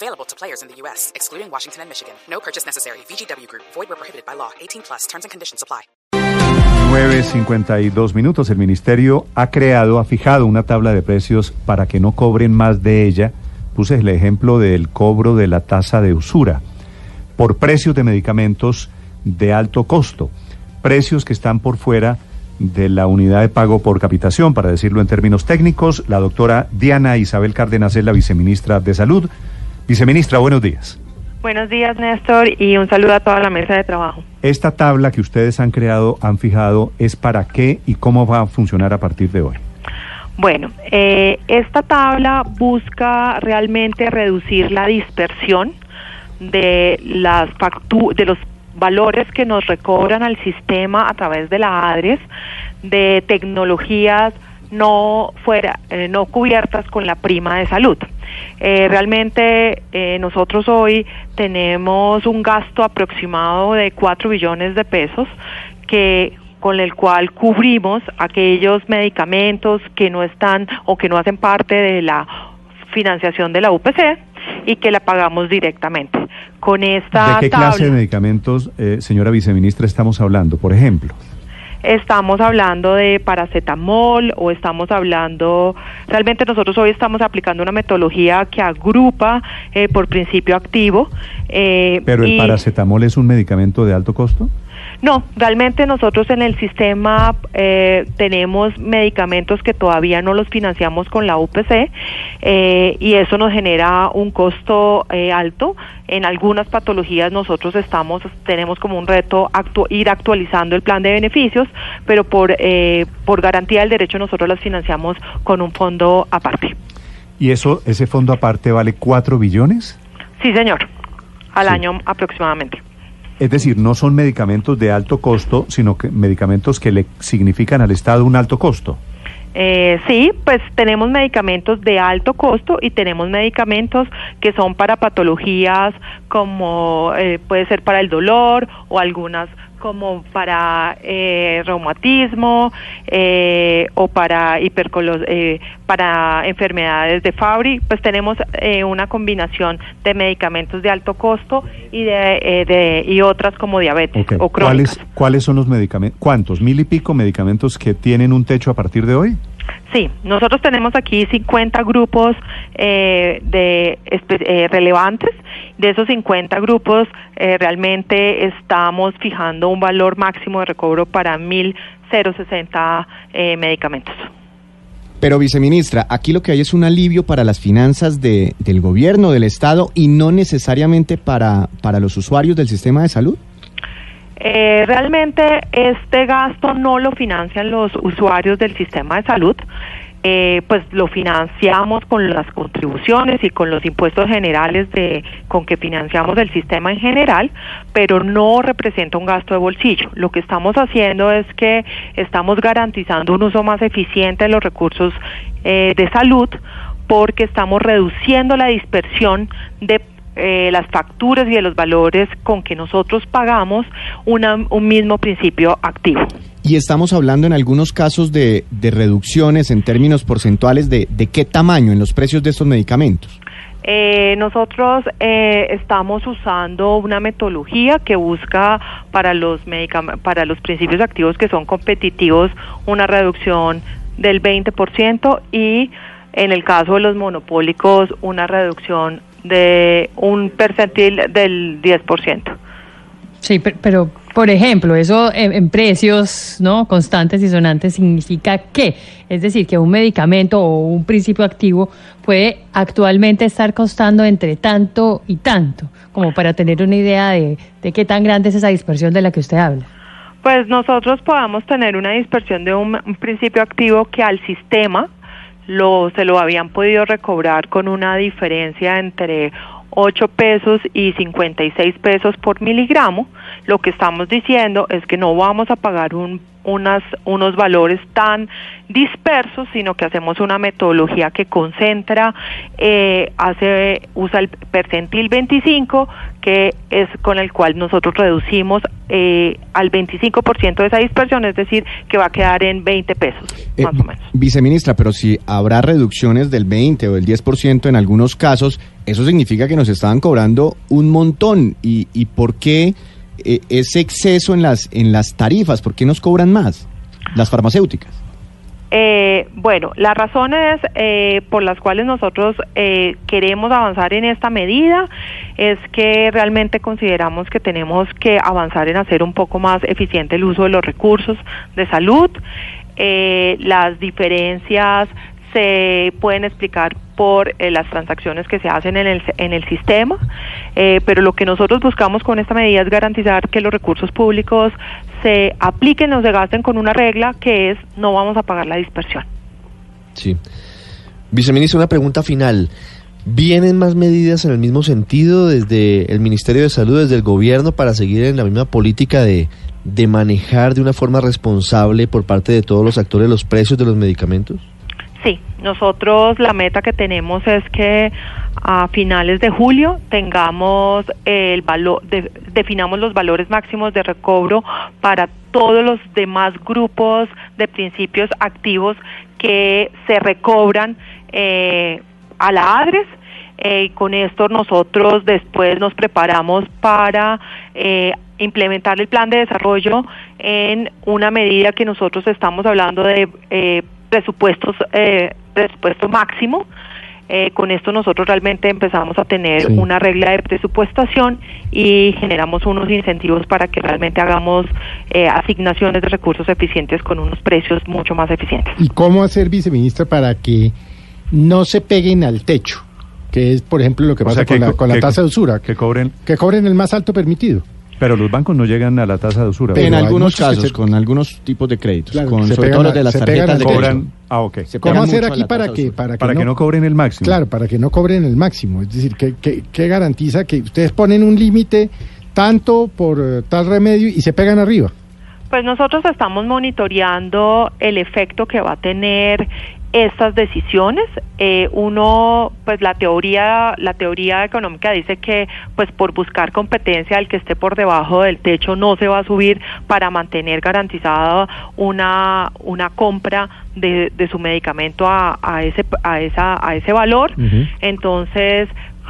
Available to players in the U.S., excluding Washington and Michigan. No purchase necessary. VGW Group. Void where prohibited by law. 18 plus. Terms and conditions apply. 9.52 minutos. El ministerio ha creado, ha fijado una tabla de precios para que no cobren más de ella. Puse el ejemplo del cobro de la tasa de usura por precios de medicamentos de alto costo. Precios que están por fuera de la unidad de pago por capitación, para decirlo en términos técnicos. La doctora Diana Isabel Cárdenas es la viceministra de Salud. Viceministra, buenos días. Buenos días, Néstor, y un saludo a toda la mesa de trabajo. Esta tabla que ustedes han creado, han fijado, ¿es para qué y cómo va a funcionar a partir de hoy? Bueno, eh, esta tabla busca realmente reducir la dispersión de las de los valores que nos recobran al sistema a través de la ADRES de tecnologías no fuera eh, no cubiertas con la prima de salud. Eh, realmente eh, nosotros hoy tenemos un gasto aproximado de 4 billones de pesos que con el cual cubrimos aquellos medicamentos que no están o que no hacen parte de la financiación de la UPC y que la pagamos directamente. Con esta ¿De qué clase de medicamentos, eh, señora viceministra, estamos hablando, por ejemplo? Estamos hablando de paracetamol o estamos hablando, realmente nosotros hoy estamos aplicando una metodología que agrupa eh, por principio activo. Eh, ¿Pero el paracetamol es un medicamento de alto costo? No, realmente nosotros en el sistema eh, tenemos medicamentos que todavía no los financiamos con la UPC eh, y eso nos genera un costo eh, alto. En algunas patologías nosotros estamos tenemos como un reto ir actualizando el plan de beneficios, pero por por garantía del derecho nosotros las financiamos con un fondo aparte. ¿Y eso ese fondo aparte vale 4 billones? Sí, señor, al año aproximadamente. Es decir, no son medicamentos de alto costo, sino que medicamentos que le significan al Estado un alto costo. Eh, sí, pues tenemos medicamentos de alto costo y tenemos medicamentos que son para patologías como eh, puede ser para el dolor o algunas como para eh, reumatismo eh, o para hipercolos eh, para enfermedades de Fabry, pues tenemos eh, una combinación de medicamentos de alto costo y de, de y otras como diabetes o crónicas. ¿Cuáles, ¿Cuáles son los medicamentos? ¿Cuántos? ¿Mil y pico medicamentos que tienen un techo a partir de hoy? Sí, nosotros tenemos aquí 50 grupos eh, de eh, relevantes. De esos 50 grupos, eh, realmente estamos fijando un valor máximo de recobro para 1.060 eh, medicamentos. Pero, viceministra, aquí lo que hay es un alivio para las finanzas de, del gobierno, del Estado, y no necesariamente para, para los usuarios del sistema de salud. Eh, realmente este gasto no lo financian los usuarios del sistema de salud. Eh, pues lo financiamos con las contribuciones y con los impuestos generales de con que financiamos el sistema en general, pero no representa un gasto de bolsillo. Lo que estamos haciendo es que estamos garantizando un uso más eficiente de los recursos eh, de salud porque estamos reduciendo la dispersión de eh, las facturas y de los valores con que nosotros pagamos un mismo principio activo. Y estamos hablando en algunos casos de, reducciones en términos porcentuales de, de qué tamaño en los precios de estos medicamentos. Eh, nosotros eh, estamos usando una metodología que busca para los para los principios activos que son competitivos una reducción del 20% y en el caso de los monopólicos una reducción de un percentil del 10%. Sí, pero, por ejemplo, eso en, precios no constantes y sonantes significa que, es decir, que un medicamento o un principio activo puede actualmente estar costando entre tanto y tanto, como para tener una idea de, de qué tan grande es esa dispersión de la que usted habla. Pues nosotros podamos tener una dispersión de un principio activo que al sistema lo, se lo habían podido recobrar con una diferencia entre 8 pesos y 56 pesos por miligramo. lo que estamos diciendo es que no vamos a pagar un unas, unos valores tan dispersos, sino que hacemos una metodología que concentra, eh, hace, usa el percentil 25, que es con el cual nosotros reducimos eh, al 25% de esa dispersión, es decir, que va a quedar en 20 pesos, Eh, más o menos. Viceministra, pero si habrá reducciones del 20 o del 10% en algunos casos, eso significa que nos estaban cobrando un montón. ¿Y, y por qué eh, ese exceso en las, en las tarifas? ¿Por qué nos cobran más las farmacéuticas? Eh, bueno, las razones eh, por las cuales nosotros eh, queremos avanzar en esta medida es que realmente consideramos que tenemos que avanzar en hacer un poco más eficiente el uso de los recursos de salud. Las diferencias se pueden explicar por eh, las transacciones que se hacen en el, en el sistema, eh, pero lo que nosotros buscamos con esta medida es garantizar que los recursos públicos se apliquen o se gasten con una regla que es no vamos a pagar la dispersión. Sí. Viceministro, una pregunta final. ¿Vienen más medidas en el mismo sentido desde el Ministerio de Salud, desde el gobierno, para seguir en la misma política de, de manejar de una forma responsable por parte de todos los actores los precios de los medicamentos? Nosotros la meta que tenemos es que a finales de julio tengamos el valor, de- definamos los valores máximos de recobro para todos los demás grupos de principios activos que se recobran eh, a la ADRES. Eh, y con esto nosotros después nos preparamos para eh, implementar el plan de desarrollo en una medida que nosotros estamos hablando de eh, presupuestos, eh, presupuesto máximo. Eh, con esto nosotros realmente empezamos a tener Sí. una regla de presupuestación y generamos unos incentivos para que realmente hagamos eh, asignaciones de recursos eficientes con unos precios mucho más eficientes. ¿Y cómo hacer, viceministra, para que no se peguen al techo? Que es, por ejemplo, lo que O pasa sea, con, que la, co- con la que- tasa de usura, Que cobren, que cobren el más alto permitido. Pero los bancos no llegan a la tasa de usura. En algunos casos, se- con algunos tipos de créditos, Claro, con, sobre todo a- los de las se pegan tarjetas de cobran, crédito. ah, ok. Se ¿Cómo hacer aquí para que, para que, Para que no cobren el máximo. Claro, para que no cobren el máximo. Es decir, que, que, que garantiza que ustedes ponen un límite tanto por eh, tal remedio y se pegan arriba. Pues nosotros estamos monitoreando el efecto que va a tener estas decisiones. Eh, uno, pues la teoría, la teoría económica dice que, pues por buscar competencia, el que esté por debajo del techo no se va a subir para mantener garantizada una una compra de, de su medicamento a, a ese a esa a ese valor. Entonces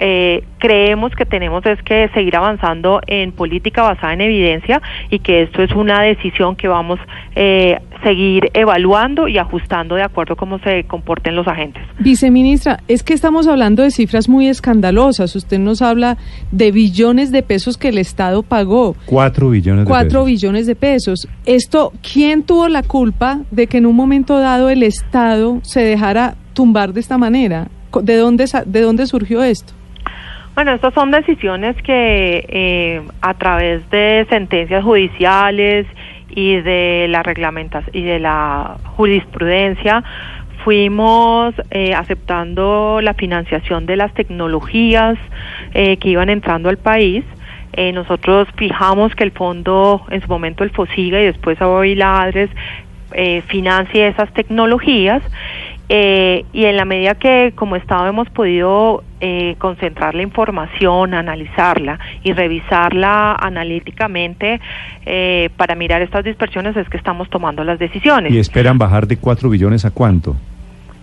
eh, creemos que tenemos es que seguir avanzando en política basada en evidencia y que esto es una decisión que vamos eh, seguir evaluando y ajustando de acuerdo a cómo se comporten los agentes. Viceministra, es que estamos hablando de cifras muy escandalosas. Usted nos habla de billones de pesos que el Estado pagó. Cuatro billones de Cuatro pesos. billones de pesos. Esto, ¿quién tuvo la culpa de que en un momento dado el Estado se dejara tumbar de esta manera? ¿De dónde, sa- de dónde surgió esto? Bueno, estas son decisiones que eh, a través de sentencias judiciales y de la reglamentación y de la jurisprudencia fuimos eh, aceptando la financiación de las tecnologías eh, que iban entrando al país. Eh, nosotros fijamos que el fondo, en su momento el FOSIGA y después hoy la ADRES, eh, financie esas tecnologías eh, y en la medida que como Estado hemos podido eh, concentrar la información, analizarla y revisarla analíticamente eh, para mirar estas dispersiones es que estamos tomando las decisiones. Y esperan bajar de cuatro billones a cuánto.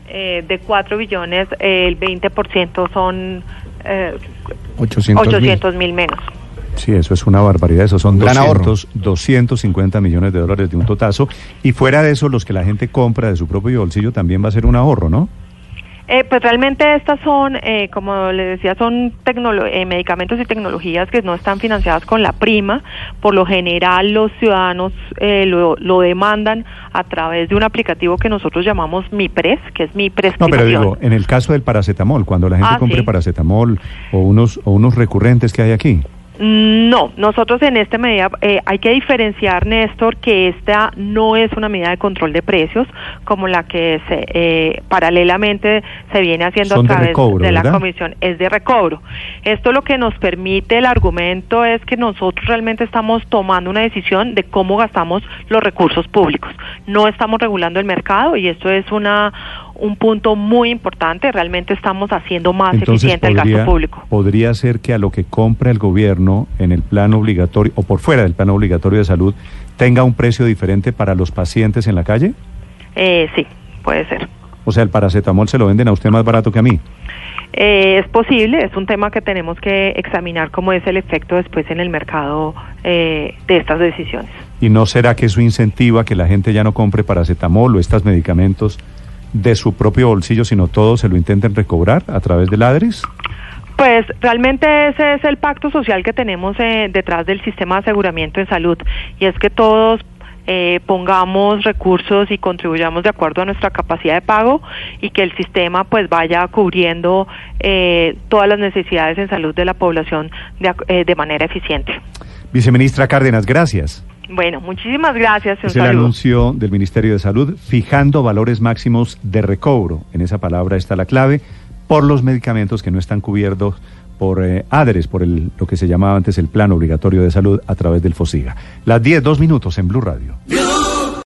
Eh, de 4 billones, eh, el 20% son eh, 800 mil. 800 mil menos. Sí, eso es una barbaridad. Eso son Gran ahorro. 200, 250 millones de dólares de un totazo. Y fuera de eso, los que la gente compra de su propio bolsillo también va a ser un ahorro, ¿no? Eh, pues realmente estas son, eh, como le decía, son tecnolo- eh, medicamentos y tecnologías que no están financiadas con la prima. Por lo general los ciudadanos eh, lo, lo demandan a través de un aplicativo que nosotros llamamos MiPres, que es mi No, pero digo, en el caso del paracetamol, cuando la gente Ah, compre sí. paracetamol o unos, o unos recurrentes que hay aquí. No, nosotros en esta medida eh, hay que diferenciar, Néstor, que esta no es una medida de control de precios como la que se, eh, paralelamente se viene haciendo Son a través recobro, de la ¿verdad? comisión, es de recobro. Esto lo que nos permite el argumento es que nosotros realmente estamos tomando una decisión de cómo gastamos los recursos públicos. No estamos regulando el mercado y esto es una un punto muy importante. Realmente estamos haciendo más Entonces eficiente el gasto público. podría ser que a lo que compra el gobierno en el plan obligatorio o por fuera del plan obligatorio de salud tenga un precio diferente para los pacientes en la calle. Eh, sí, puede ser. O sea, el paracetamol se lo venden a usted más barato que a mí. Eh, es posible, es un tema que tenemos que examinar cómo es el efecto después en el mercado eh, de estas decisiones. ¿Y no será que eso incentiva que la gente ya no compre paracetamol o estos medicamentos de su propio bolsillo, sino todo se lo intenten recobrar a través del ADRES? Pues realmente ese es el pacto social que tenemos eh, detrás del sistema de aseguramiento en salud y es que todos eh, pongamos recursos y contribuyamos de acuerdo a nuestra capacidad de pago y que el sistema pues vaya cubriendo eh, todas las necesidades en salud de la población de, eh, de manera eficiente. Viceministra Cárdenas, gracias. Bueno, muchísimas gracias. Un Es el saludo. anuncio del Ministerio de Salud fijando valores máximos de recobro. En esa palabra está la clave por los medicamentos que no están cubiertos por eh, ADRES, por el, lo que se llamaba antes el Plan Obligatorio de Salud a través del FOSIGA. Las 10, dos minutos en Blue Radio. Blue